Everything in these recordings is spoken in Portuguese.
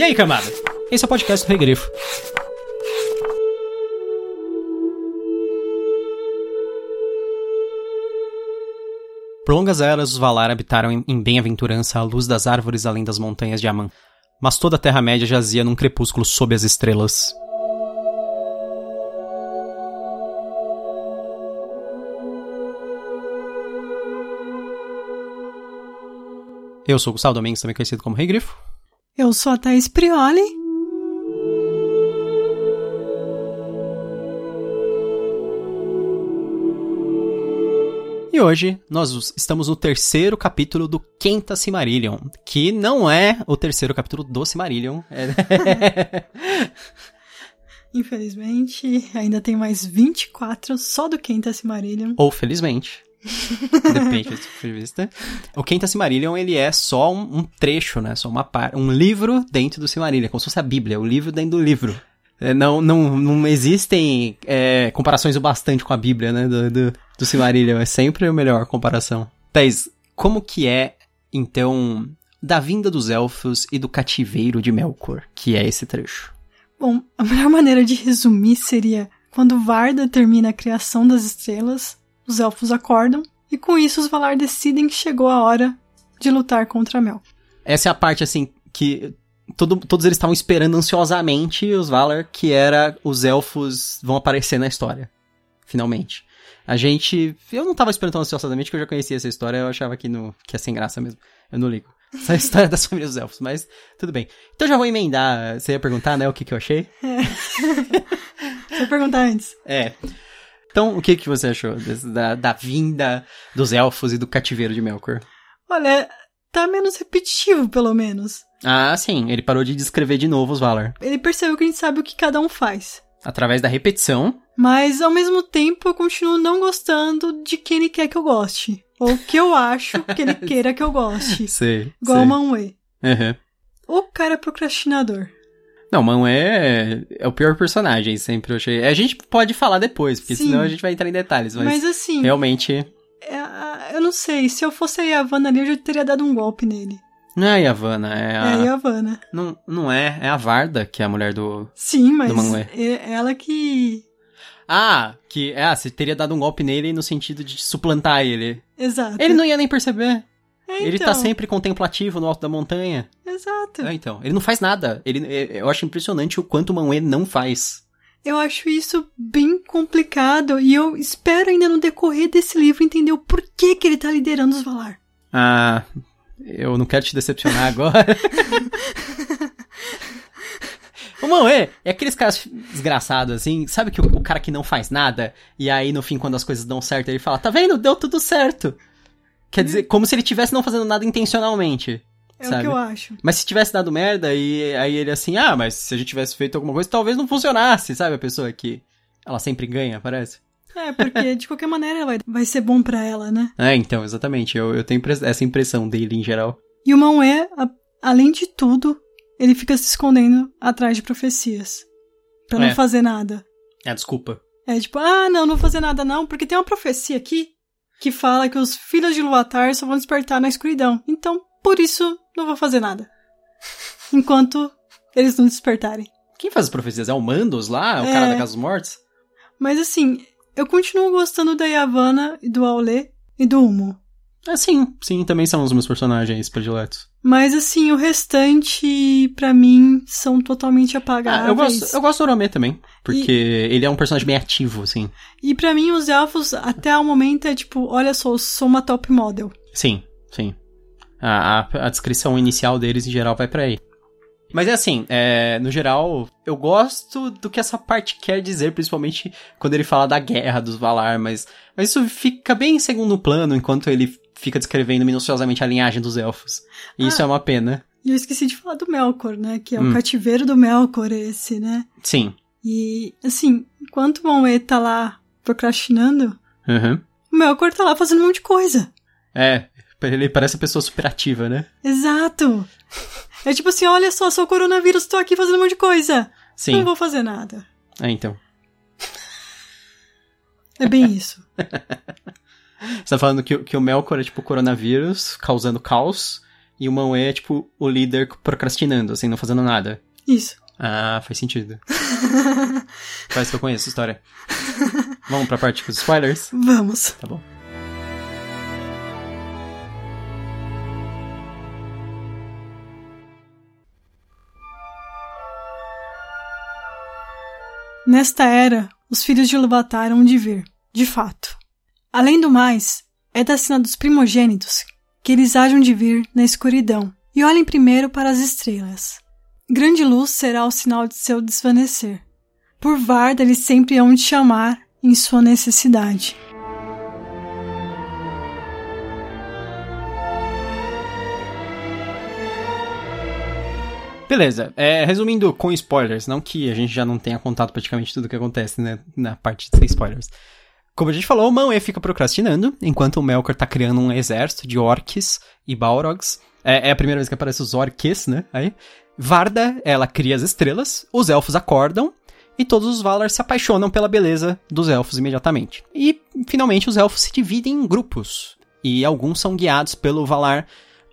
E aí, camada? Esse é o podcast do Regrifo. Por longas eras, os Valar habitaram em- em bem-aventurança à luz das árvores além das montanhas de Aman. Mas toda a Terra-média jazia num crepúsculo sob as estrelas. Eu sou o Gustavo Domingues, também conhecido como Rei Grifo. Eu sou a Thaís Prioli. E hoje nós estamos no terceiro capítulo do Quinta Silmarillion, que não é o terceiro capítulo do Silmarillion. É... Infelizmente, ainda tem mais 24 só do Quinta Silmarillion. Ou felizmente. Depende do ponto de vista. O Quinta Silmarillion, ele é só um, um trecho, né? Só uma par... um livro dentro do Silmarillion, como se fosse a Bíblia, o livro dentro do livro. É, não, não, não existem é, comparações o bastante com a Bíblia, né? Do, do, do Silmarillion. É sempre a melhor comparação. Thais, como que é, então, da vinda dos elfos e do cativeiro de Melkor, que é esse trecho? Bom, a melhor maneira de resumir seria quando Varda termina a criação das estrelas, os elfos acordam e com isso os Valar decidem que chegou a hora de lutar contra Mel. Essa é a parte, assim, que todo, todos eles estavam esperando ansiosamente os Valar, que era os elfos vão aparecer na história. Finalmente. A gente. Eu não tava esperando tão ansiosamente, que eu já conhecia essa história, eu achava que, no, que ia sem graça mesmo. Eu não ligo. Essa é a história das famílias dos elfos, mas tudo bem. Então já vou emendar. Você ia perguntar, né, o que, que eu achei? Vou perguntar antes. É. Então, o que, que você achou desse- da, da vinda dos elfos e do cativeiro de Melkor? Olha, tá menos repetitivo, pelo menos. Ah, sim, ele parou de descrever de novo os Valar. Ele percebeu que a gente sabe o que cada um faz. Através da repetição, Mas, ao mesmo tempo, eu continuo não gostando de quem ele quer que eu goste. Ou que eu acho que ele queira que eu goste. Sei. Igual sei. o Manwë. Uhum. O cara procrastinador. Não, Mão é, é o pior personagem, sempre eu achei. A gente pode falar depois, porque Sim. senão a gente vai entrar em detalhes, mas, Mas, assim, realmente. é, a- eu não sei. Se eu fosse a Yavanna ali, eu já teria dado um golpe nele. Não é a Yavanna, é É a. a Yavanna. Não, não é, é a Varda, que é a mulher do. Sim, mas Do é ela que... Ah, que. Ah, você teria dado um golpe nele no sentido de suplantar ele. Exato. Ele não ia nem perceber. É, Ele então, tá sempre contemplativo no alto da montanha. Exato. É, então. Ele não faz nada. Ele, é- eu acho impressionante o quanto o Manwë não faz. Eu acho isso bem complicado e eu espero ainda no decorrer desse livro entender o porquê que ele tá liderando os Valar. Ah, eu não quero te decepcionar agora. o Manwë é aqueles caras desgraçados, assim, sabe que o, o cara que não faz nada, e aí no fim, quando as coisas dão certo, ele fala, tá vendo? Deu tudo certo. Quer dizer, como se ele tivesse não fazendo nada intencionalmente. É Sabe? o que eu acho. Mas se tivesse dado merda, e aí ele assim, ah, mas se a gente tivesse feito alguma coisa, talvez não funcionasse, sabe? A pessoa que ela sempre ganha, parece. É, porque de qualquer maneira vai, vai ser bom pra ela, né? É, então, exatamente. Eu, eu tenho essa impressão dele em geral. E o a- além de tudo, ele fica se escondendo atrás de profecias. Pra não É. fazer nada. É, desculpa. É tipo, ah, não, não vou fazer nada não, porque tem uma profecia aqui que fala que os filhos de Luatar só vão despertar na escuridão. Então, por isso, não vou fazer nada. Enquanto eles não despertarem. Quem faz as profecias? É o Mandos lá? O É. cara da Casa dos Mortos? Mas assim, eu continuo gostando da Yavanna e do Aulê e do Humo. Ah, sim. Sim, também são os meus personagens prediletos. Mas assim, o restante, pra mim, são totalmente apagados. Ah, eu gosto, eu gosto do Oromê também. Porque ele é um personagem bem ativo, assim. E pra mim, os elfos, até o momento, é tipo, olha só, eu sou uma top model. Sim, sim. A, a, a descrição inicial deles, em geral, vai pra aí. Mas é assim, é, no geral, eu gosto do que essa parte quer dizer, principalmente quando ele fala da guerra dos Valar, mas, mas isso fica bem em segundo plano, enquanto ele fica descrevendo minuciosamente a linhagem dos elfos. E isso Ah. é uma pena. E eu esqueci de falar do Melkor, né? Que é Hum. o cativeiro do Melkor, esse, né? Sim. E, assim, enquanto o Manwë tá lá procrastinando, Uhum. o Melkor tá lá fazendo um monte de coisa. É, ele parece uma pessoa super ativa, né? Exato! É tipo assim, olha só, sou o coronavírus, tô aqui fazendo um monte de coisa. Sim. Não vou fazer nada. É, então. É bem isso. Você tá falando que, o- que o Melkor é tipo coronavírus, causando caos, e o Manwë é, tipo, o líder procrastinando, assim, não fazendo nada. Isso. Ah, faz sentido. Parece que eu conheço a história. Vamos pra parte com os spoilers? Vamos. Tá bom. Nesta era, os filhos de Ilúvatar hão de vir, de fato. Além do mais, é da sina dos primogênitos que eles hajam de vir na escuridão e olhem primeiro para as estrelas. Grande luz será o sinal de seu desvanecer. Por Varda eles sempre hão de chamar em sua necessidade. Beleza, é, resumindo com spoilers, não que a gente já não tenha contado praticamente tudo o que acontece, né, na parte sem spoilers. Como a gente falou, o Manwë fica procrastinando, enquanto o Melkor tá criando um exército de orcs e balrogs. É, é a primeira vez que aparece os orcs, né, aí. Varda, ela cria as estrelas, os elfos acordam, e todos os Valar se apaixonam pela beleza dos elfos imediatamente. E, finalmente, os elfos se dividem em grupos, e alguns são guiados pelo Valar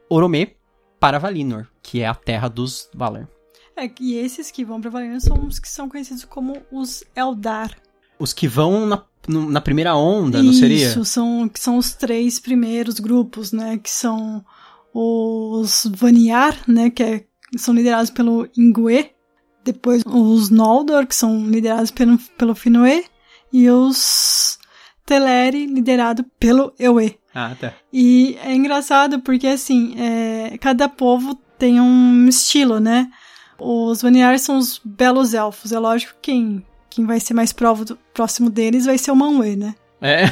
Oromê para Valinor, que é a terra dos Valar. É, e esses que vão para Valinor são os que são conhecidos como os Eldar. Os que vão na, no- na primeira onda, não seria? Isso, são, são os três primeiros grupos, né? Que são os Vaniar, né? Que é- são liderados pelo Ingwe. Depois os Noldor, que são liderados pelo, pelo Finwë. E os Teleri, liderado pelo Ewe. Ah, tá. E é engraçado porque, assim, é, cada povo tem um estilo, né? Os Vaniar são os belos elfos. É lógico que quem, quem vai ser mais provo do- próximo deles vai ser o Manwë, né? É.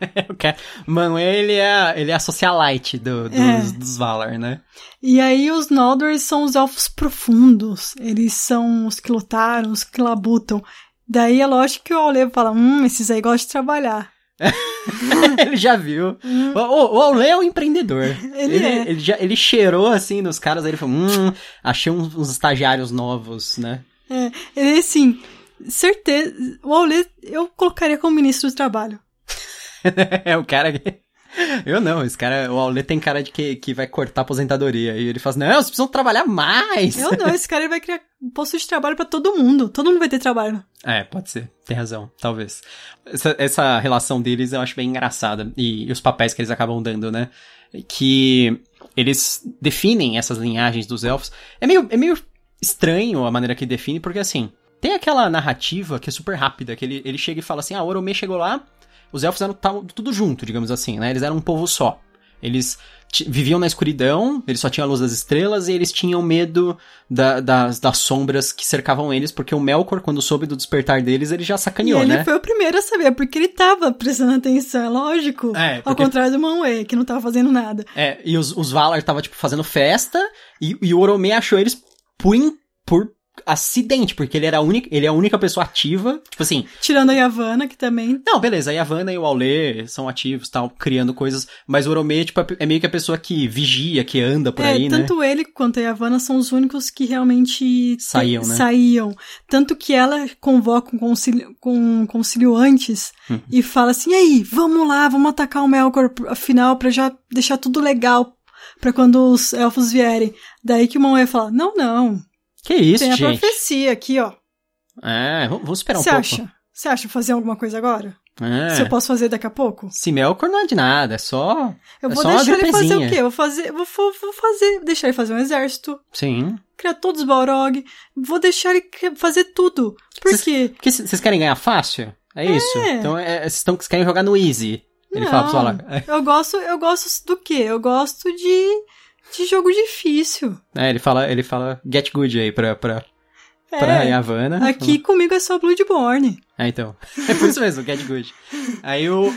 Mano, ele é, ele é a socialite do, dos, É. dos Valar, né? E aí os Noldor são os elfos profundos. Eles são os que lutaram, os que labutam. Daí é lógico que o Aulê fala, hum, esses aí gostam de trabalhar. ele já viu. O, o, o Aulê é um empreendedor. Ele é. Ele, já, ele cheirou assim nos caras, aí ele falou: Hum, achei uns, uns estagiários novos, né? É, ele assim, certeza. O Aulê eu colocaria como ministro do trabalho. é o cara que. Eu não, esse cara, o Aulê tem cara de que, que vai cortar a aposentadoria. E ele fala assim: Não, vocês precisam trabalhar mais. Eu não, esse cara ele vai criar um posto de trabalho pra todo mundo. Todo mundo vai ter trabalho. É, pode ser. Tem razão, talvez. Essa, essa relação deles eu acho bem engraçada. E, e os papéis que eles acabam dando, né? Que eles definem essas linhagens dos elfos. É meio, é meio estranho a maneira que define, porque assim, tem aquela narrativa que é super rápida, que ele, ele chega e fala assim, ah, o Oromê chegou lá, os elfos eram tudo junto, digamos assim, né? Eles eram um povo só. Eles viviam na escuridão, eles só tinham a luz das estrelas e eles tinham medo da- das, das sombras que cercavam eles, porque o Melkor, quando soube do despertar deles, ele já sacaneou, e ele né? foi o primeiro a saber, porque ele tava prestando atenção, é lógico. É, Ao porque- contrário do Manwë, que não tava fazendo nada. É, e os, os Valar tava, tipo, fazendo festa, e, e o Oromê achou eles por, in- por acidente, porque ele era a única, ele é a única pessoa ativa, tipo assim, Tirando a Yavanna, que também. não, beleza, a Yavanna e o Aulê são ativos, tal, criando coisas, mas o Oromê, tipo, é meio que a pessoa que vigia, que anda por é, aí, né? tanto ele quanto a Yavanna são os únicos que realmente te- Saíam, né? saíam. Tanto que ela convoca um concílio, com um concílio antes Uhum. e fala assim: aí, vamos lá, vamos atacar o Melkor afinal pra já deixar tudo legal pra quando os elfos vierem. Daí que o Manwë fala: não, não, Que isso, tem a gente? profecia aqui, ó. É, vamos esperar um Você pouco. acha? Você acha fazer alguma coisa agora? É. Se eu posso fazer daqui a pouco? Se Melkor não é de nada, é só. Eu É vou só deixar ele fazer o quê? Eu vou fazer, vou, vou, vou fazer, deixar ele fazer um exército, Sim. criar todos os Balrog, vou deixar ele fazer tudo. Por Vocês- quê? Porque vocês querem ganhar fácil? É isso? Então é, vocês vocês querem jogar no easy. Ele Não, fala. É, Eu gosto, eu gosto do quê? Eu gosto de, de jogo difícil. É, ele fala, ele fala get good aí pra, pra, É, pra Yavanna. aqui comigo é só Bloodborne. É, então. É por isso mesmo, get good. Aí o.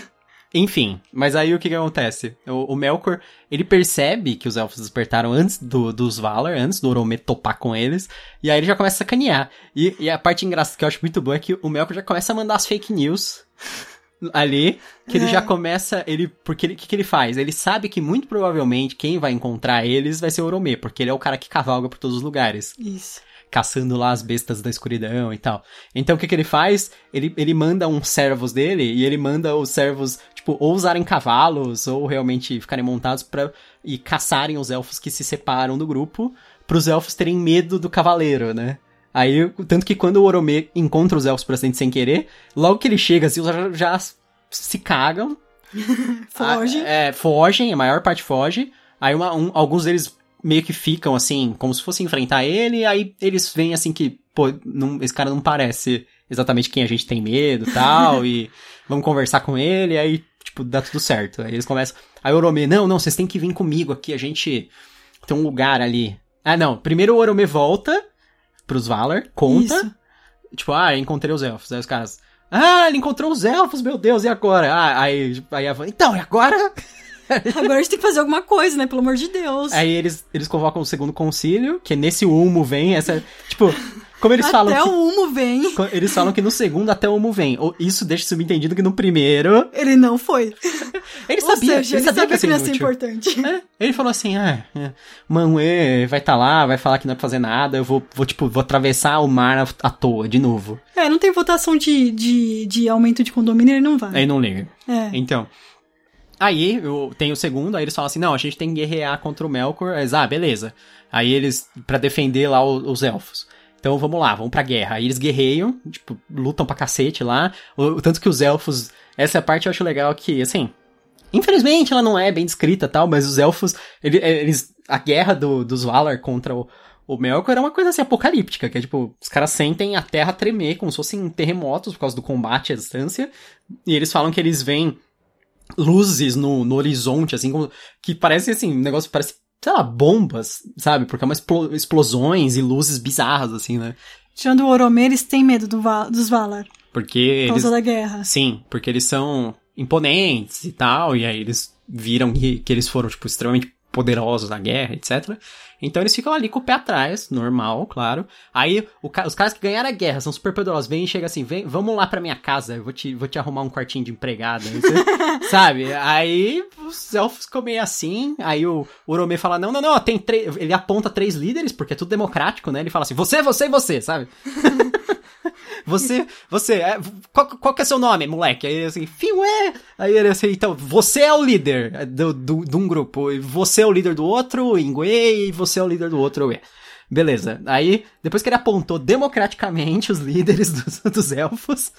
Enfim, mas aí o que que acontece? O, o Melkor, ele percebe que os elfos despertaram antes do, dos Valar, antes do Oromê topar com eles, e aí ele já começa a sacanear. E, e a parte engraçada que eu acho muito boa é que o Melkor já começa a mandar as fake news ali, que ele É. já começa, ele, porque o que, que ele faz? Ele sabe que muito provavelmente quem vai encontrar eles vai ser o Oromê, porque ele é o cara que cavalga por todos os lugares, Isso. caçando lá as bestas da escuridão e tal. Então o que que ele faz? Ele, ele manda uns servos dele, e ele manda os servos, tipo, ou usarem cavalos, ou realmente ficarem montados pra e caçarem os elfos que se separam do grupo, pros elfos terem medo do cavaleiro, né? Aí, tanto que quando o Oromê encontra os elfos acidente sem querer, logo que ele chega, assim, os já, já se cagam. Foge. Ah, é, fogem, a maior parte foge. Aí uma- um- alguns deles meio que ficam, assim, como se fosse enfrentar ele, aí eles veem, assim, que, pô, não- esse cara não parece exatamente quem a gente tem medo e tal, e vamos conversar com ele, aí, tipo, dá tudo certo. Aí eles começam... Aí o Oromê, não, não, vocês têm que vir comigo aqui, a gente tem um lugar ali. Ah, não, primeiro o Oromê volta pros Valar, conta, Isso. Tipo, ah, encontrei os elfos. Aí os caras. Ah, ele encontrou os elfos, meu Deus, e agora? Ah, aí, aí a então, e agora? Agora a gente tem que fazer alguma coisa, né? Pelo amor de Deus. Aí eles, eles convocam o segundo concílio, que nesse humo vem essa. Tipo, como eles falam. Até que- o humo vem. Eles falam que no segundo até o humo vem. Isso deixa subentendido que no primeiro. Ele não foi. Ele Ou sabia, seja, ele ele sabia sabe que que ia ser importante. É, ele falou assim, ah, é, vai estar lá, vai falar que não é pra fazer nada, eu vou, vou tipo, vou atravessar o mar à- toa, de novo. É, não tem votação de, de, de aumento de condomínio, ele não vai. Aí não liga. É. Então. Aí, eu tenho o segundo, aí eles falam assim, não, a gente tem que guerrear contra o Melkor. Eles, ah, beleza. Aí eles, pra defender lá os, elfos. Então vamos lá, vamos pra guerra. Aí eles guerreiam, tipo, lutam pra cacete lá. O, tanto que os elfos. Essa é parte eu acho legal que, assim. Infelizmente ela não é bem descrita tal, mas os elfos. ele- Eles. A guerra do, dos Valar contra o, o Melkor era uma coisa assim apocalíptica, que é tipo, os caras sentem a terra tremer como se fossem terremotos por causa do combate à distância. E eles falam que eles veem luzes no, no horizonte, assim, como, que parece assim, um negócio parece, sei lá, bombas, sabe? Porque é uma explo- explosões e luzes bizarras, assim, né? Tirando o Oromê, eles têm medo do Va- dos Valar. Porque Por eles. causa da guerra. Sim, porque eles são imponentes e tal, e aí eles viram que, que eles foram, tipo, extremamente poderosos na guerra, etc. Então eles ficam ali com o pé atrás, normal, claro. Aí ca- os caras que ganharam a guerra são super poderosos, vêm e chegam assim, vem, vamos lá pra minha casa, eu vou te, vou te arrumar um quartinho de empregada, sabe? Aí os elfos ficam meio assim, aí o Oromê fala, não, não, não, tem três, ele aponta três líderes, porque é tudo democrático, né? Ele fala assim, você, você e você, sabe? Você, você, é, qual, qual que é seu nome, moleque? Aí ele assim, Fiué! Aí ele assim, então, você é o líder do, do, de um grupo, você é o líder do outro, Ingwe, e você é o líder do outro, Ué. Beleza. Aí, depois que ele apontou democraticamente os líderes dos, dos elfos,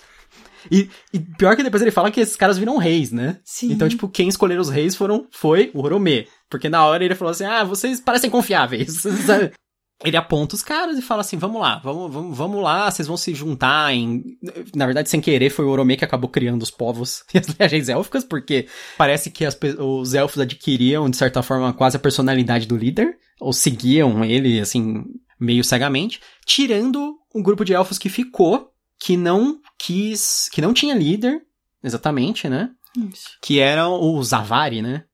e, e pior que depois ele fala que esses caras viram reis, né? Sim. Então, tipo, quem escolheram os reis foram, foi o Oromê. Porque na hora ele falou assim, ah, vocês parecem confiáveis? Ele aponta os caras e fala assim: vamos lá, vamos, vamos, vamos lá, vocês vão se juntar em. Na verdade, sem querer, foi o Oromê que acabou criando os povos e as legiões élficas, porque parece que as os elfos adquiriam, de certa forma, quase a personalidade do líder, ou seguiam ele, assim, meio cegamente, tirando um grupo de elfos que ficou, que não quis. que não tinha líder, exatamente, né? Isso. Que eram os Avari, né?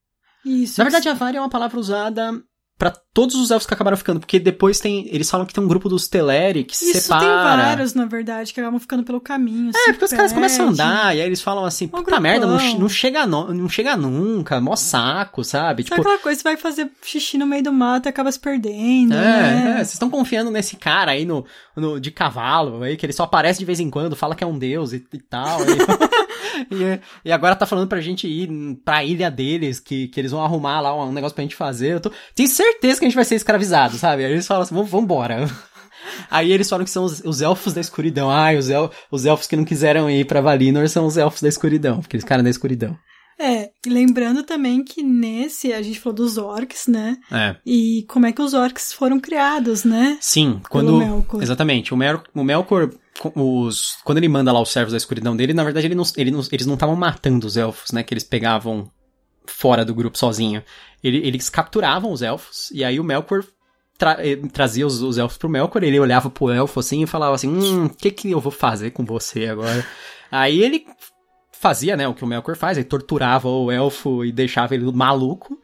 Isso. Na verdade, Avari é uma palavra usada pra todos os elfos que acabaram ficando, porque depois tem. Eles falam que tem um grupo dos Teleri que se Isso separa. tem vários, na verdade, que acabam ficando pelo caminho. É, porque os caras começam a andar, e aí eles falam assim, Um puta grupão. merda, não, não chega no- não chega nunca, mó saco, sabe? Sabe Tipo, aquela coisa, você vai fazer xixi no meio do mato e acaba se perdendo, é, né? é, vocês estão confiando nesse cara aí no, no- de cavalo, aí, que ele só aparece de vez em quando, fala que é um deus e, e tal. aí- e, e agora tá falando pra gente ir pra ilha deles, que, que eles vão arrumar lá um negócio pra gente fazer. Eu tô, tenho certeza que a gente vai ser escravizado, sabe? Aí eles falam assim, vambora. Aí eles falam que são os, os elfos da escuridão. Ai, os, el, os elfos que não quiseram ir pra Valinor são os elfos da escuridão, porque eles ficaram na escuridão. É, e lembrando também que nesse, a gente falou dos orcs, né? É. E como é que os orcs foram criados, né? Sim, quando. Exatamente. O, Mer, o Melkor, os, quando ele manda lá os servos da escuridão dele, na verdade ele não, ele não- eles não estavam matando os elfos, né? Que eles pegavam fora do grupo sozinho. Ele- eles capturavam os elfos, e aí o Melkor tra- eh, trazia os, os elfos pro Melkor, ele olhava pro elfo assim e falava assim: Hum, o que que eu vou fazer com você agora? aí ele fazia, né, o que o Melkor faz, ele torturava o elfo e deixava ele maluco.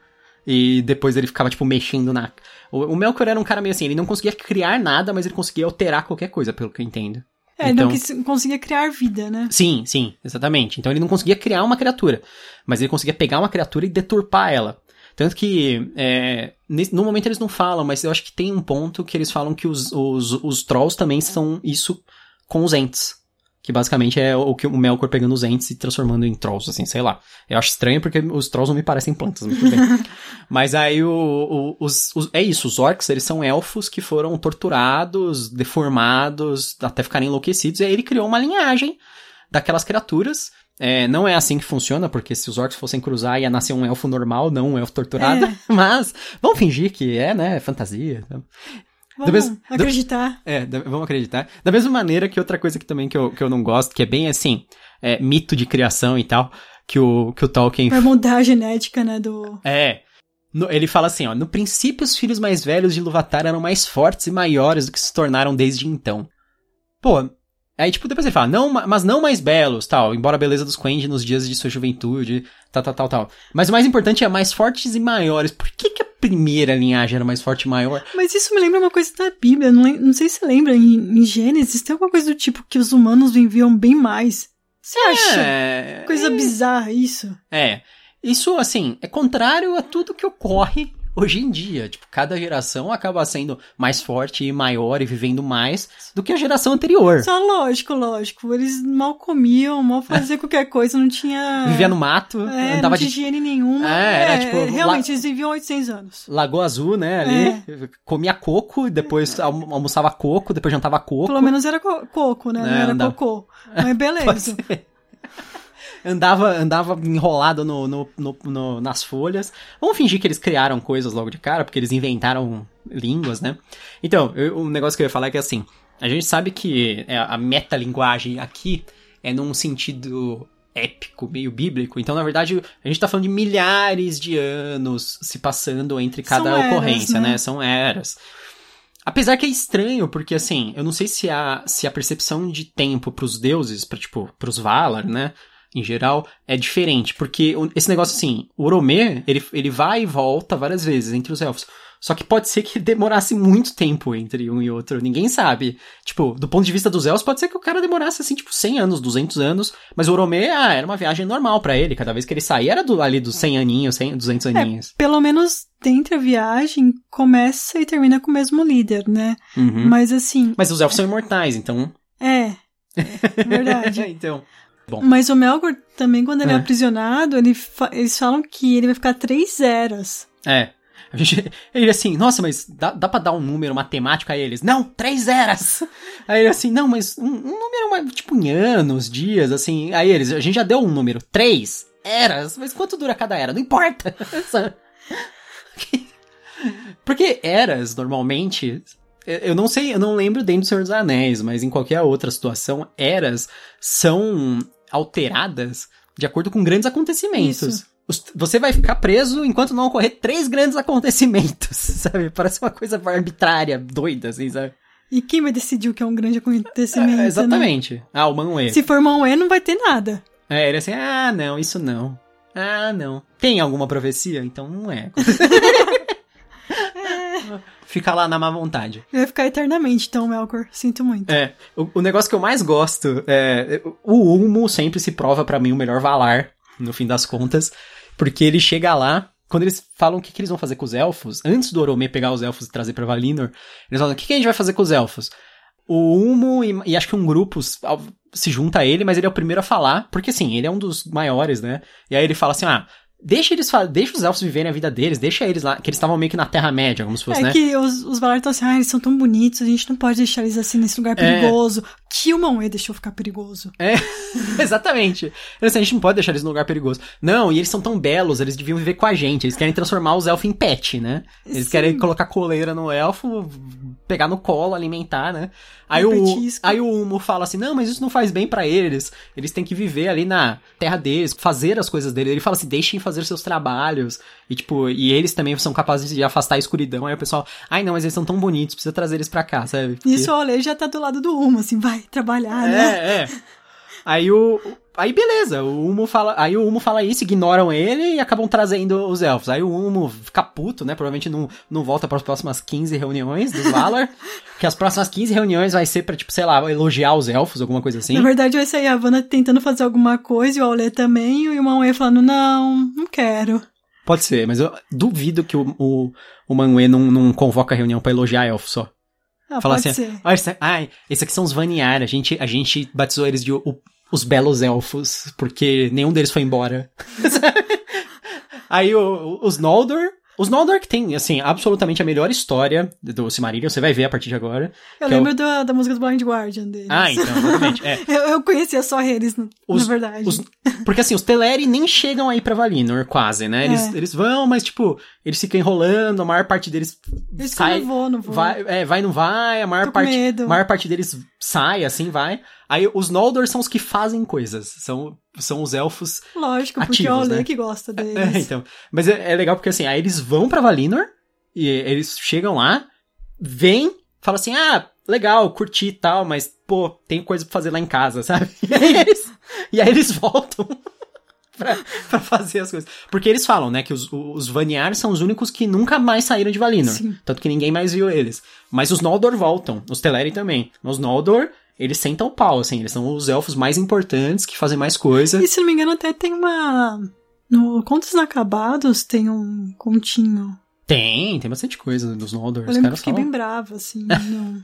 E depois ele ficava, tipo, mexendo na. O, o Melkor era um cara meio assim, ele não conseguia criar nada, mas ele conseguia alterar qualquer coisa, pelo que eu entendo. É, então, não conseguia criar vida, né? Sim, sim, exatamente. Então ele não conseguia criar uma criatura, mas ele conseguia pegar uma criatura e deturpar ela. Tanto que, é, no momento eles não falam, mas eu acho que tem um ponto que eles falam que os, os, os trolls também são isso com os entes. Que basicamente é o que o Melkor pegando os entes e transformando em trolls, assim, sei lá. Eu acho estranho porque os trolls não me parecem plantas, muito bem. Mas aí o, o, os, os, é isso, os orcs, eles são elfos que foram torturados, deformados, até ficarem enlouquecidos, e aí ele criou uma linhagem daquelas criaturas. É, não é assim que funciona, porque se os orcs fossem cruzar ia nascer um elfo normal, não um elfo torturado. É. Mas vamos fingir que é, né? Fantasia. Vamos acreditar. é, vamos acreditar. Da mesma maneira que outra coisa que também que eu, que eu não gosto, que é bem assim, é, mito de criação e tal, que o, que o Tolkien... Vai mudar a genética, né, do... É. No, ele fala assim, ó, no princípio os filhos mais velhos de Luvatar eram mais fortes e maiores do que se tornaram desde então. Pô, aí tipo, depois ele fala, não, mas não mais belos, tal, embora a beleza dos Quendi nos dias de sua juventude, tal, tal, tal, tal. Mas o mais importante é mais fortes e maiores. Por que que a primeira linhagem era mais forte e maior. Mas isso me lembra uma coisa da Bíblia, não, não sei se você lembra, em, em, Gênesis tem alguma coisa do tipo que os humanos viviam bem mais. Você acha? É, coisa é, bizarra isso. É. Isso, assim, é contrário a tudo que ocorre hoje em dia. Tipo, cada geração acaba sendo mais forte e maior e vivendo mais do que a geração anterior. Só lógico, lógico. Eles mal comiam, mal faziam qualquer coisa, não tinha. Vivia no mato, é, andava não tinha de. higiene nenhuma. É, era, tipo, realmente, la... eles viviam 800 anos. Lagoa Azul, né? Ali. É. Comia coco, depois almoçava coco, depois jantava coco. Pelo menos era co coco, né? não é, era andava... cocô. Mas beleza andava, andava enrolado no, no, no, no, nas folhas. Vamos fingir que eles criaram coisas logo de cara, porque eles inventaram línguas, né? Então, eu, o negócio que eu ia falar é que assim, a gente sabe que é, a metalinguagem aqui é num sentido épico, meio bíblico. Então, na verdade, a gente tá falando de milhares de anos se passando entre cada São ocorrência, eras, né? né? São eras. Apesar que é estranho, porque assim, eu não sei se a, se a percepção de tempo pros deuses, pra, tipo, pros Valar, né? Em geral, é diferente. Porque esse negócio assim, o Oromê, ele, ele vai e volta várias vezes entre os elfos. Só que pode ser que demorasse muito tempo entre um e outro. Ninguém sabe. Tipo, do ponto de vista dos elfos, pode ser que o cara demorasse, assim, tipo, 100 anos, 200 anos. Mas o Oromê, ah, era uma viagem normal para ele. Cada vez que ele saía, era do, ali dos 100 aninhos, 100, 200 é, aninhos. É, pelo menos dentro da viagem, começa e termina com o mesmo líder, né? Uhum. Mas assim... Mas os elfos são imortais, então... É, é verdade. então... Bom. Mas o Melkor também, quando ele é, é aprisionado, ele fa eles falam que ele vai ficar três eras. É. A gente, ele assim, nossa, mas dá, dá pra dar um número matemático a eles? Não, três eras! Aí ele assim, não, mas um, um número, tipo, em anos, dias, assim. Aí eles, a gente já deu um número, três eras, mas quanto dura cada era? Não importa! Porque eras, normalmente, eu não sei, eu não lembro dentro do Senhor dos Anéis, mas em qualquer outra situação, eras são alteradas de acordo com grandes acontecimentos. Isso. Você vai ficar preso enquanto não ocorrer três grandes acontecimentos, sabe? Parece uma coisa arbitrária, doida, assim, sabe? E quem vai decidir o que é um grande acontecimento? É, exatamente. Né? Ah, o Manwë. Se for Manwë, não vai ter nada. É, ele é assim, ah, não, isso não. Ah, não. Tem alguma profecia? Então não é. fica lá na má vontade. Vai ficar eternamente, então, Melkor. Sinto muito. É. O, o negócio que eu mais gosto é. O Ulmo sempre se prova para mim o melhor Valar, no fim das contas. Porque ele chega lá. Quando eles falam o que, que eles vão fazer com os elfos, antes do Oromê pegar os elfos e trazer pra Valinor, eles falam: o que, que a gente vai fazer com os elfos? O Ulmo e, e, acho que um grupo se junta a ele, mas ele é o primeiro a falar, porque assim, ele é um dos maiores, né? E aí ele fala assim: ah, Deixa eles deixa os elfos viverem a vida deles, deixa eles lá, que eles estavam meio que na Terra-média, como se fosse, é né? É que os, os Valar estão assim, ah, eles são tão bonitos, a gente não pode deixar eles assim nesse lugar é. perigoso. É. Mauê deixou ficar perigoso. É, exatamente. Assim, a gente não pode deixar eles num lugar perigoso. Não, e eles são tão belos, eles deviam viver com a gente. Eles querem transformar os elfos em pet, né? Eles Sim. querem colocar coleira no elfo, pegar no colo, alimentar, né? Aí o, aí o Humo fala assim: não, mas isso não faz bem para eles. Eles têm que viver ali na terra deles, fazer as coisas deles. Ele fala assim: deixem fazer seus trabalhos. E tipo, e eles também são capazes de afastar a escuridão. Aí o pessoal, ai não, mas eles são tão bonitos, precisa trazer eles pra cá, sabe? Porque... Isso, olha, ele já tá do lado do Humo, assim, vai trabalhar, é, né? É, é. Aí o. Aí beleza, o Humo fala. Aí o Humo fala isso, ignoram ele e acabam trazendo os elfos. Aí o Humo fica puto, né? Provavelmente não, não volta para as próximas 15 reuniões dos Valar. que as próximas 15 reuniões vai ser pra, tipo, sei lá, elogiar os elfos, alguma coisa assim. Na verdade, vai sair a Havana tentando fazer alguma coisa e o Aulê também, e o Manwë falando, não, não quero. Pode ser, mas eu duvido que o, o, o Manwë não, não convoca a reunião pra elogiar elfos só. Ah, Fala pode assim, ser. Olha, ai, esses aqui são os Vaniar, a gente, a gente batizou eles de o- os belos elfos, porque nenhum deles foi embora. Aí o- os Noldor, os Noldor que tem, assim, absolutamente a melhor história do Silmarillion, você vai ver a partir de agora. Eu que é o- lembro da, da música do Blind Guardian deles. Ah, então, exatamente, é. Eu, eu conhecia só eles, na Os- na verdade. Os- porque assim, os Teleri nem chegam aí pra Valinor, quase, né? Eles, É. eles vão, mas tipo, eles ficam enrolando, a maior parte deles Eles sai, não vou, não vou. vai, é, vai não vai, a maior Tô parte, maior parte deles sai, assim, vai. Aí os Noldor são os que fazem coisas, são, são os elfos Lógico, porque ativos, é o Aulê né? que gosta deles. É, então. Mas é, é legal porque assim, aí eles vão pra Valinor e eles chegam lá, vêm, falam assim: ah, legal, curti e tal, mas, pô, tem coisa pra fazer lá em casa, sabe? E aí eles, e aí eles voltam. Pra, pra fazer as coisas. Porque eles falam, né, que os, os Vaniar são os únicos que nunca mais saíram de Valinor. Sim. Tanto que ninguém mais viu eles. Mas os Noldor voltam. Os Teleri também. Os Noldor, eles sentam o pau, assim. Eles são os elfos mais importantes, que fazem mais coisa. E se não me engano, até tem uma. No Contos Inacabados tem um continho. Tem, tem bastante coisa dos Noldor. Eu lembro que fiquei falam. bem brava, assim. não.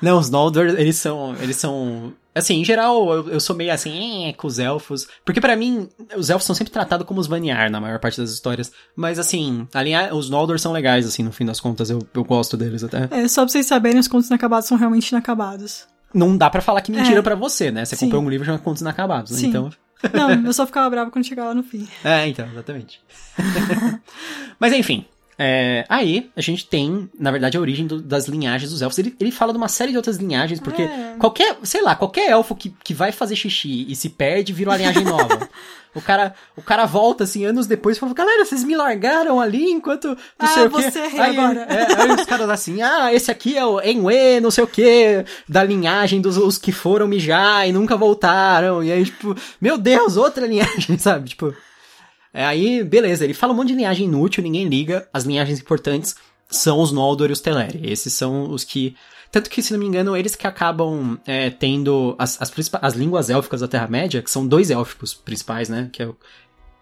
Não, os Noldor, eles são, eles são, assim, em geral, eu, eu sou meio assim, eh, com os elfos, porque pra mim, os elfos são sempre tratados como os Vaniar na maior parte das histórias, mas assim, a linha, os Noldor são legais, assim, no fim das contas, eu, eu gosto deles até. É, só pra vocês saberem, os Contos Inacabados são realmente inacabados. Não dá pra falar que mentira É. pra você, né? Você Sim. comprou um livro já com contos inacabados, né? Sim. Então, Não, eu só ficava brava quando chegava no fim. É, então, exatamente. Mas enfim. É, aí a gente tem, na verdade, a origem do- das linhagens dos elfos. Ele, ele fala de uma série de outras linhagens, porque É. qualquer, sei lá, qualquer elfo que, que vai fazer xixi e se perde, vira uma linhagem nova. o, cara, o cara volta, assim, anos depois e fala, galera, vocês me largaram ali enquanto não Ah, sei o quê. você é aí, agora. é, aí os caras assim, ah, esse aqui é o Enwe, não sei o quê, da linhagem dos os que foram mijar e nunca voltaram. E aí, tipo, meu Deus, outra linhagem, sabe? Tipo... É, aí, beleza, ele fala um monte de linhagem inútil, ninguém liga. As linhagens importantes são os Noldor e os Teleri. Esses são os que. Tanto que, se não me engano, eles que acabam é, tendo as, as, as línguas élficas da Terra-média, que são dois élficos principais, né? Que é o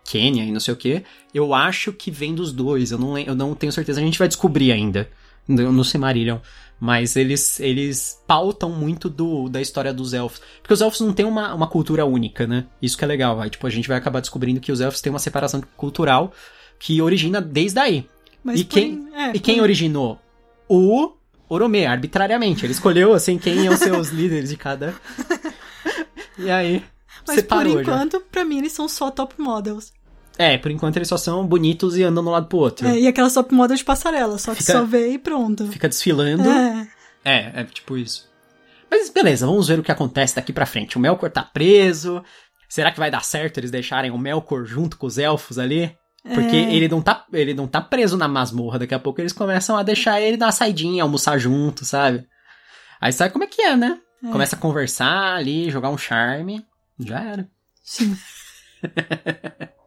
Quênia e não sei o que. Eu acho que vem dos dois. Eu não, eu não tenho certeza. A gente vai descobrir ainda no, no Silmarillion. Mas eles, eles pautam muito do, da história dos elfos. Porque os elfos não têm uma, uma cultura única, né? Isso que é legal. Vai. Tipo, a gente vai acabar descobrindo que os elfos têm uma separação cultural que origina desde aí. Mas E quem- é, E quem por- originou? O Oromê, arbitrariamente. Ele escolheu, assim, quem iam ser os líderes de cada. E aí, Mas por já. enquanto, pra mim, eles são só top models. É, por enquanto eles só são bonitos e andam de um lado pro outro. É, e aquelas top models de passarela, só que Fica- só vê e pronto. Fica desfilando. É. É, é tipo isso. Mas beleza, vamos ver o que acontece daqui pra frente. O Melkor tá preso. Será que vai dar certo eles deixarem o Melkor junto com os elfos ali? Porque É. ele não tá, ele não tá preso na masmorra. Daqui a pouco eles começam a deixar ele dar uma saidinha, almoçar junto, sabe? Aí sabe como é que é, né? É. Começa a conversar ali, jogar um charme. Já era. Sim.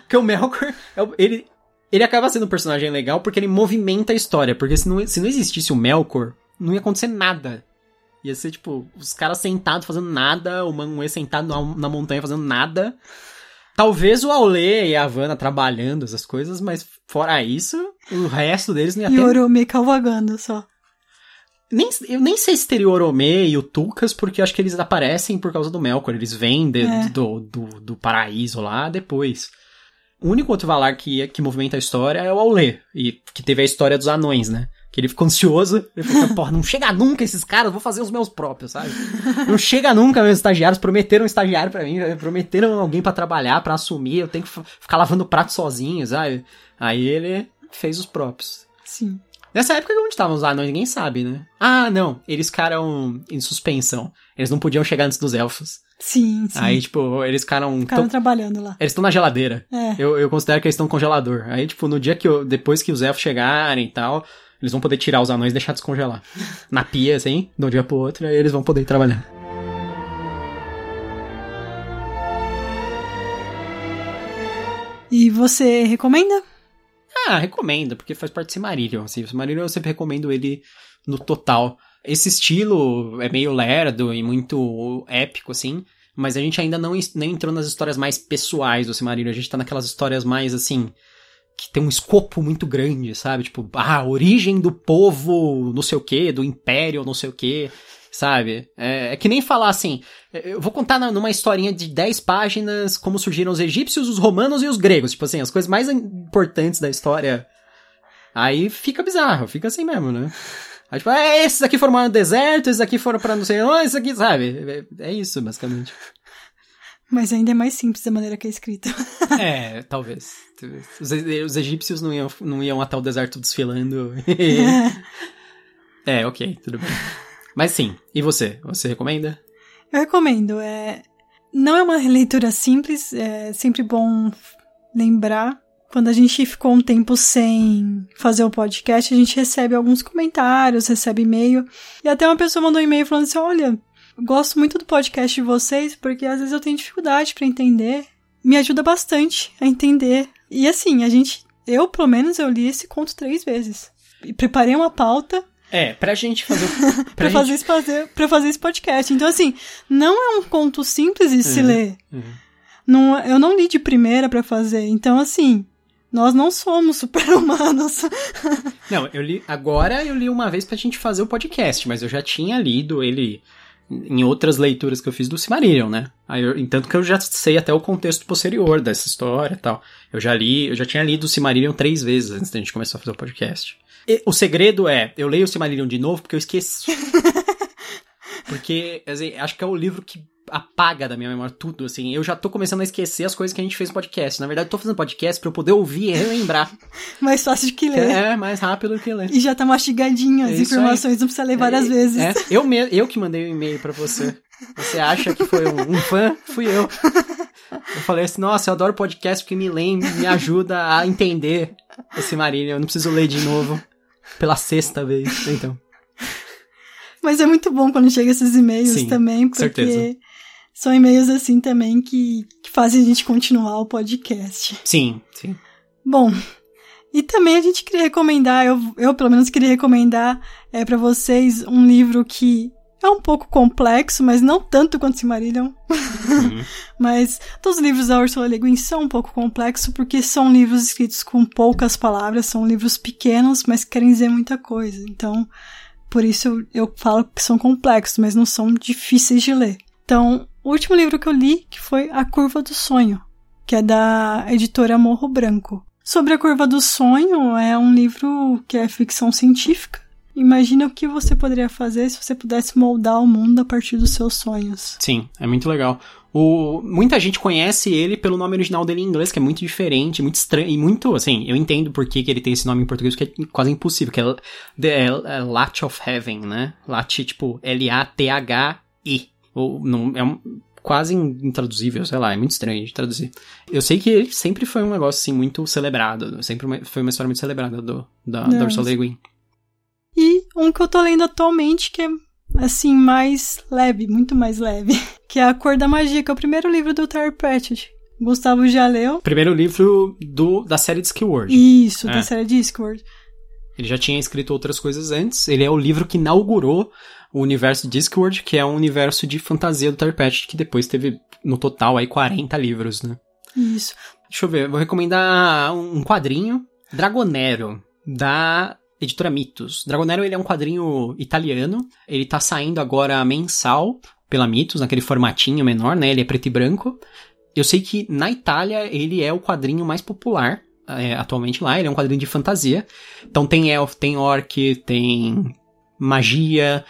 Porque o Melkor, é ele, ele acaba sendo um personagem legal porque ele movimenta a história. Porque se não, se não existisse o Melkor, não ia acontecer nada. Ia ser, tipo, os caras sentados fazendo nada, o Manwë sentado na, na montanha fazendo nada. Talvez o Aulê e a Havana trabalhando essas coisas, mas fora isso, o resto deles não ia E ter... o Oromê cavalgando só. Nem, eu nem sei se teria o Oromê e o Tulkas, porque eu acho que eles aparecem por causa do Melkor. Eles vêm de- É. do, do, do paraíso lá depois. O único outro Valar que, que movimenta a história é o Aulê, e que teve a história dos anões, né? Que ele ficou ansioso, ele falou, porra, não chega nunca esses caras, vou fazer os meus próprios, sabe? Não chega nunca meus estagiários, prometeram um estagiário pra mim, prometeram alguém pra trabalhar, pra assumir, eu tenho que ficar lavando prato sozinho, sabe? Aí ele fez os próprios. Sim. Nessa época onde estavam os anões, ninguém sabe, né? Ah, não, eles ficaram em suspensão. Eles não podiam chegar antes dos elfos. Sim, sim. Aí, tipo, eles ficaram. Ficaram tão... trabalhando lá. Eles estão na geladeira. É. Eu, eu considero que eles estão no congelador. Aí, tipo, no dia que eu, depois que os elfos chegarem e tal, eles vão poder tirar os anões e deixar descongelar. na pia, assim, de um dia pro outro, aí eles vão poder trabalhar. E você recomenda? Ah, recomendo, porque faz parte do Silmarillion. Assim, Silmarillion eu sempre recomendo ele no total. Esse estilo é meio lerdo e muito épico, assim, mas a gente ainda não nem entrou nas histórias mais pessoais do Silmarillion. A gente tá naquelas histórias mais, assim, que tem um escopo muito grande, sabe? Tipo, ah, origem do povo, não sei o quê, do império, não sei o quê, sabe? É, é que nem falar assim, eu vou contar numa historinha de 10 páginas como surgiram os egípcios, os romanos e os gregos, tipo assim, as coisas mais importantes da história. Aí fica bizarro, fica assim mesmo, né? Aí, tipo, é, esses aqui foram no deserto, esses aqui foram pra não sei onde, esses aqui, sabe? É, é isso, basicamente. Mas ainda é mais simples da maneira que é escrita. é, talvez. Os, os, egípcios não iam, não iam até o deserto desfilando. é, ok, tudo bem. Mas sim, e você? Você recomenda? Eu recomendo. É... Não é uma leitura simples, é sempre bom lembrar. Quando a gente ficou um tempo sem fazer o podcast, a gente recebe alguns comentários, recebe e-mail. E até uma pessoa mandou um e-mail falando assim: olha, gosto muito do podcast de vocês, porque às vezes eu tenho dificuldade para entender. Me ajuda bastante a entender. E assim, a gente, eu pelo menos eu li esse conto três vezes. E preparei uma pauta. É, pra gente fazer. Pra, pra gente... fazer, fazer, pra fazer esse podcast. Então, assim, não é um conto simples de uhum, se ler. Uhum. Não, eu não li de primeira para fazer. Então, assim, nós não somos super-humanos. não, eu li. Agora eu li uma vez pra gente fazer o podcast, mas eu já tinha lido ele em outras leituras que eu fiz do Silmarillion, né? Aí eu, tanto que eu já sei até o contexto posterior dessa história e tal. Eu já li, eu já tinha lido o Silmarillion três vezes antes da gente começar a fazer o podcast. E, o segredo é, eu leio o Silmarillion de novo porque eu esqueci. porque, assim, acho que é o livro que apaga da minha memória tudo, assim. Eu já tô começando a esquecer as coisas que a gente fez no podcast. Na verdade, eu tô fazendo podcast pra eu poder ouvir e relembrar. mais fácil de que ler. É, mais rápido que ler. E já tá mastigadinho as é informações, aí. não precisa ler várias é, vezes. É, eu, me, eu que mandei o um e-mail pra você. Você acha que foi um, um, fã? Fui eu. Eu falei assim, nossa, eu adoro podcast porque me lembra, me ajuda a entender esse Marília. Eu não preciso ler de novo pela sexta vez, então. Mas é muito bom quando chega esses e-mails também, porque certeza são e-mails assim também que, que fazem a gente continuar o podcast. Sim, sim. Bom, e também a gente queria recomendar, eu, eu pelo menos queria recomendar é, para vocês um livro que é um pouco complexo, mas não tanto quanto Silmarillion. Uhum. mas todos os livros da Ursula Le Guin são um pouco complexos porque são livros escritos com poucas palavras, são livros pequenos, mas querem dizer muita coisa. Então, por isso eu, eu falo que são complexos, mas não são difíceis de ler. Então, o último livro que eu li, que foi A Curva do Sonho, que é da editora Morro Branco. Sobre a Curva do Sonho, é um livro que é ficção científica. Imagina o que você poderia fazer se você pudesse moldar o mundo a partir dos seus sonhos. Sim, é muito legal. O, muita gente conhece ele pelo nome original dele em inglês, que é muito diferente, muito estranho, e muito, assim, eu entendo por que, que ele tem esse nome em português, que é quase impossível, que é, é, é Latch of Heaven, né? Latch, tipo, L-A-T-H-I. Ou não, é um, quase intraduzível, sei lá, é muito estranho de traduzir. Eu sei que ele sempre foi um negócio, assim, muito celebrado, sempre uma, foi uma história muito celebrada do, da, da Ursula Le Guin. E um que eu tô lendo atualmente, que é, assim, mais leve, muito mais leve, que é A Cor da Magia, que é o primeiro livro do Terry Pratchett. Gustavo já leu. Primeiro livro do, da série de. Isso, é. da série de. Ele já tinha escrito outras coisas antes. Ele é o livro que inaugurou o universo Discworld, que é um universo de fantasia do Terry Pratchett, que depois teve, no total, aí 40 livros, né? Isso. Deixa eu ver, vou recomendar um quadrinho, Dragonero, da editora Mitos. Dragonero, ele é um quadrinho italiano, ele tá saindo agora mensal pela Mitos, naquele formatinho menor, né? Ele é preto e branco. Eu sei que na Itália ele é o quadrinho mais popular é, atualmente lá, ele é um quadrinho de fantasia. Então tem elf, tem orc, tem magia,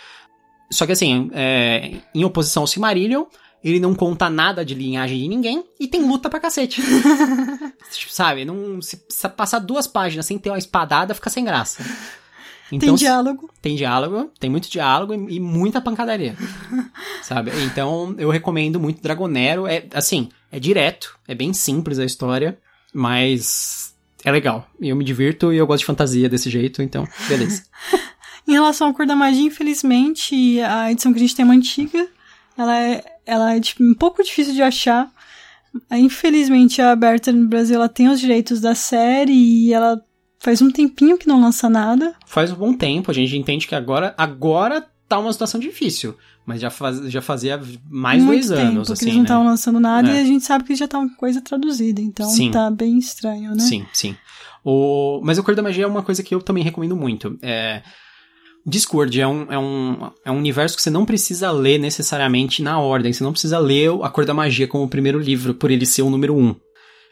só que assim, é, em oposição ao Silmarillion, ele não conta nada de linhagem de ninguém e tem luta pra cacete. tipo, sabe? Não, se, se, passar duas páginas sem ter uma espadada, fica sem graça. Então, tem diálogo. Tem diálogo, tem muito diálogo e, e muita pancadaria. sabe? Então, eu recomendo muito Dragonero. É, assim, é direto, é bem simples a história, mas é legal. E eu me divirto e eu gosto de fantasia desse jeito, então, beleza. Em relação à cor da magia, infelizmente, a edição que a gente tem é uma antiga. Ela é, ela é um pouco difícil de achar, Infelizmente, a Berta no Brasil ela tem os direitos da série e ela faz um tempinho que não lança nada. Faz um bom tempo, a gente entende que agora, agora tá uma situação difícil. Mas já, faz, já fazia mais Muito dois tempo anos, que assim, eles não né? estavam lançando nada É. e a gente sabe que já tá uma coisa traduzida, então Sim. tá bem estranho, né? Sim, sim. O... Mas o Cor da Magia é uma coisa que eu também recomendo muito. É... Discord é um, é, um, é um universo que você não precisa ler necessariamente na ordem. Você não precisa ler A Cor da Magia como o primeiro livro, por ele ser o número um.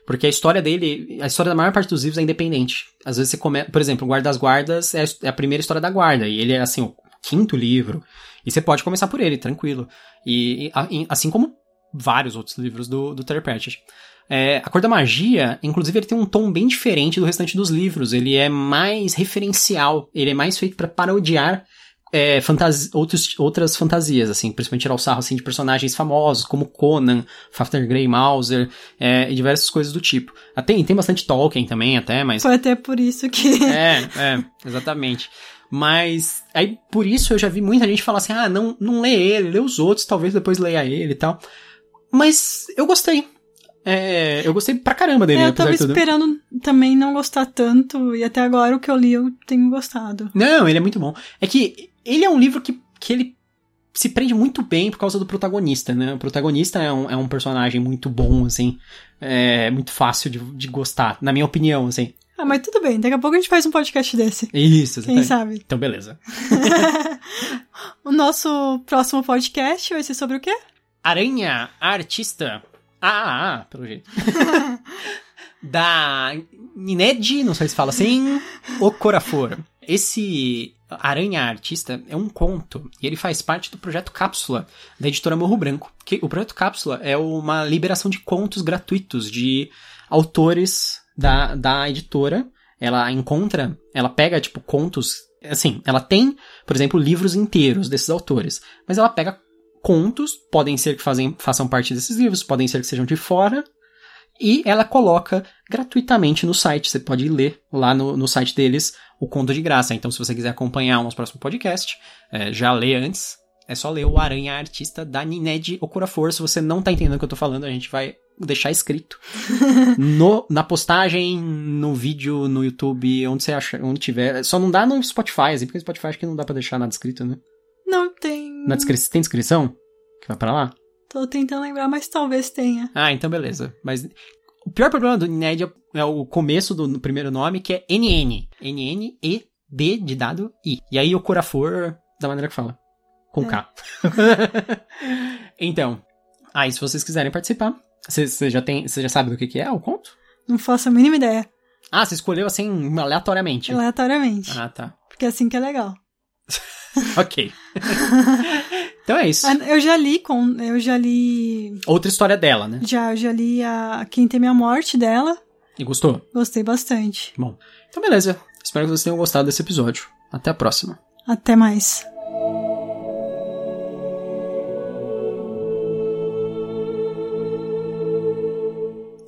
Porque a história dele, a história da maior parte dos livros é independente. Às vezes você começa, por exemplo, Guarda das Guardas é é a primeira história da guarda, e ele é assim, o quinto livro. E você pode começar por ele, tranquilo. E- assim como vários outros livros do, do Terry Pratchett. É, a Cor da Magia, inclusive, ele tem um tom bem diferente do restante dos livros. Ele é mais referencial, ele é mais feito pra parodiar é, fantasi- outros, outras fantasias, assim, principalmente tirar o sarro assim, de personagens famosos, como Conan, Fafner Grey Mauser, é, e diversas coisas do tipo. Até, tem bastante Tolkien também, até, mas Foi até por isso que. é, é, exatamente. Mas, aí, por isso eu já vi muita gente falar assim, ah, não, não lê ele, lê os outros, talvez depois leia ele e tal. Mas eu gostei. É, eu gostei pra caramba dele, É, eu tava esperando também não gostar tanto, e até agora o que eu li eu tenho gostado. Não, ele é muito bom. É que ele é um livro que, que ele se prende muito bem por causa do protagonista, né? O protagonista é um, é um personagem muito bom, assim. É muito fácil de, de gostar, na minha opinião, assim. Ah, mas tudo bem, daqui a pouco a gente faz um podcast desse. Isso, Quem exatamente. sabe? Então, beleza. O nosso próximo podcast vai ser sobre o quê? Aranha, artista. Ah, ah, ah, pelo jeito. da Nined, não sei se fala assim, Okorafor. Esse Aranha Artista é um conto e ele faz parte do projeto Cápsula da editora Morro Branco. Que o projeto Cápsula é uma liberação de contos gratuitos de autores da, da editora. Ela encontra, ela pega tipo contos, assim, ela tem, por exemplo, livros inteiros desses autores, mas ela pega contos, podem ser que fazem, façam parte desses livros, podem ser que sejam de fora, e ela coloca gratuitamente no site. Você pode ler lá no, no site deles o conto de graça. Então, se você quiser acompanhar o nosso próximo podcast, é, já lê antes, é só ler o Aranha Artista da Nined Okurafor. Se você não tá entendendo o que eu tô falando, a gente vai deixar escrito no, na postagem, no vídeo, no YouTube, onde você acha, onde tiver. Só não dá no Spotify, assim, porque no Spotify acho que não dá pra deixar nada escrito, né? Não tem. Na descrição, tem descrição? Que vai pra lá? Tô tentando lembrar, mas talvez tenha. Ah, então beleza. Mas o pior problema do Ned é o começo do primeiro nome, que é NN. N-N-E-D de dado I. E aí o Corafor, da maneira que fala. Com K. então, aí se vocês quiserem participar, você já tem, você já sabe do que, que é o conto? Não faço a mínima ideia. Ah, você escolheu assim aleatoriamente. Aleatoriamente. Ah, tá. Porque é assim que é legal. Ok. então é isso. Eu já li com. Eu já li. Outra história dela, né? Já, eu já li a Quem Teme a Morte dela. E gostou? Gostei bastante. Bom. Então beleza. Espero que vocês tenham gostado desse episódio. Até a próxima. Até mais.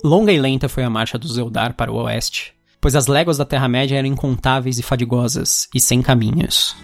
Longa e lenta foi a marcha do Zeldar para o oeste, pois as léguas da Terra-média eram incontáveis e fadigosas, e sem caminhos.